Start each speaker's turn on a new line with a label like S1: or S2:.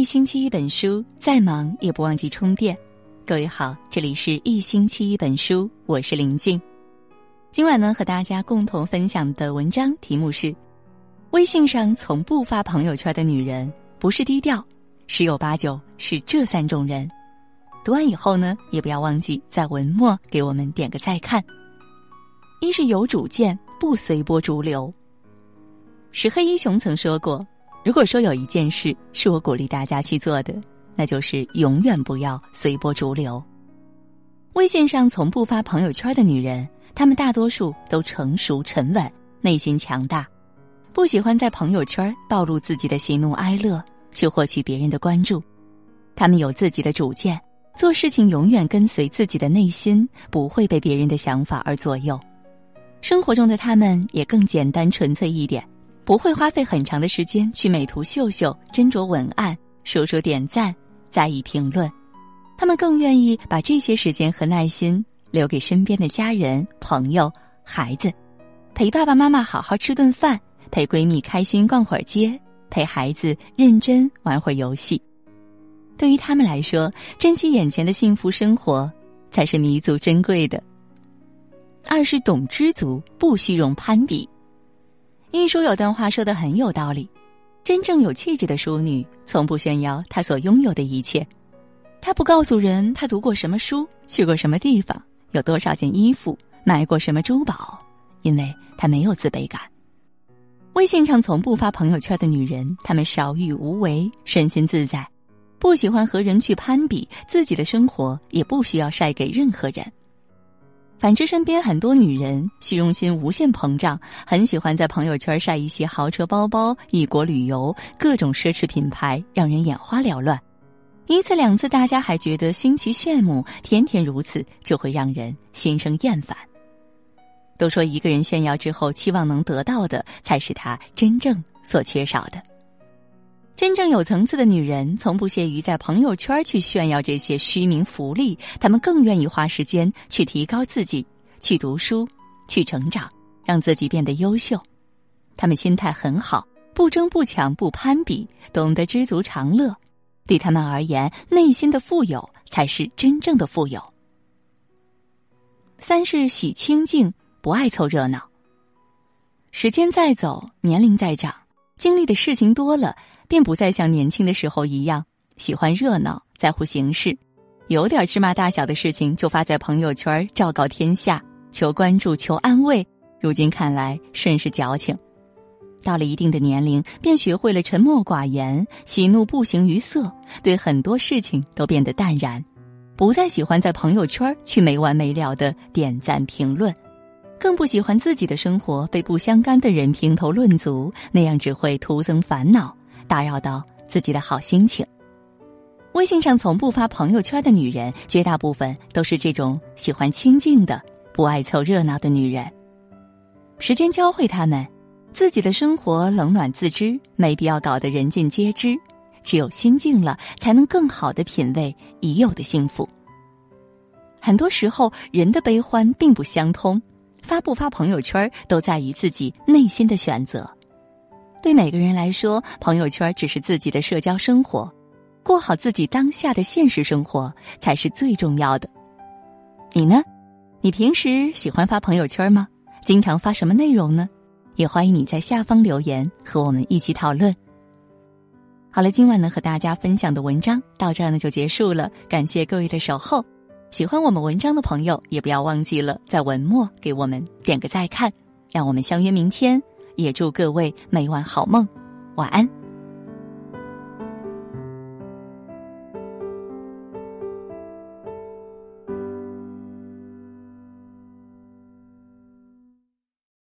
S1: 一星期一本书，再忙也不忘记充电。各位好，这里是一星期一本书，我是林静。今晚呢，和大家共同分享的文章题目是：微信上从不发朋友圈的女人，不是低调，十有八九是这三种人。读完以后呢，也不要忘记在文末给我们点个再看。一是有主见，不随波逐流。石黑一雄曾说过。如果说有一件事是我鼓励大家去做的，那就是永远不要随波逐流。微信上从不发朋友圈的女人，她们大多数都成熟沉稳，内心强大，不喜欢在朋友圈暴露自己的喜怒哀乐，去获取别人的关注。她们有自己的主见，做事情永远跟随自己的内心，不会被别人的想法而左右。生活中的她们也更简单纯粹一点。不会花费很长的时间去美图秀秀、斟酌文案、说说点赞、在意评论，他们更愿意把这些时间和耐心留给身边的家人、朋友、孩子，陪爸爸妈妈好好吃顿饭，陪闺蜜开心逛会儿街，陪孩子认真玩会儿游戏。对于他们来说，珍惜眼前的幸福生活才是弥足珍贵的。二是懂知足，不虚荣攀比。一书有段话说的很有道理：真正有气质的淑女，从不炫耀她所拥有的一切，她不告诉人她读过什么书、去过什么地方、有多少件衣服、买过什么珠宝，因为她没有自卑感。微信上从不发朋友圈的女人，她们少欲无为，身心自在，不喜欢和人去攀比，自己的生活也不需要晒给任何人。反之，身边很多女人虚荣心无限膨胀，很喜欢在朋友圈晒一些豪车、包包、异国旅游、各种奢侈品牌，让人眼花缭乱。一次两次，大家还觉得新奇羡慕，天天如此，就会让人心生厌烦。都说一个人炫耀之后，期望能得到的，才是他真正所缺少的。真正有层次的女人，从不屑于在朋友圈去炫耀这些虚名浮利，她们更愿意花时间去提高自己，去读书，去成长，让自己变得优秀。她们心态很好，不争不抢不攀比，懂得知足常乐。对他们而言，内心的富有才是真正的富有。三是喜清静，不爱凑热闹。时间在走，年龄在长，经历的事情多了。便不再像年轻的时候一样喜欢热闹，在乎形式，有点芝麻大小的事情就发在朋友圈昭告天下，求关注，求安慰。如今看来，甚是矫情。到了一定的年龄，便学会了沉默寡言，喜怒不形于色，对很多事情都变得淡然，不再喜欢在朋友圈去没完没了的点赞评论，更不喜欢自己的生活被不相干的人评头论足，那样只会徒增烦恼。打扰到自己的好心情。微信上从不发朋友圈的女人，绝大部分都是这种喜欢清静的、不爱凑热闹的女人。时间教会他们，自己的生活冷暖自知，没必要搞得人尽皆知。只有心静了，才能更好的品味已有的幸福。很多时候，人的悲欢并不相通，发不发朋友圈，都在于自己内心的选择。对每个人来说，朋友圈只是自己的社交生活，过好自己当下的现实生活才是最重要的。你呢？你平时喜欢发朋友圈吗？经常发什么内容呢？也欢迎你在下方留言和我们一起讨论。好了，今晚呢和大家分享的文章到这儿呢就结束了，感谢各位的守候。喜欢我们文章的朋友，也不要忘记了在文末给我们点个再看，让我们相约明天。也祝各位每晚好梦，晚安。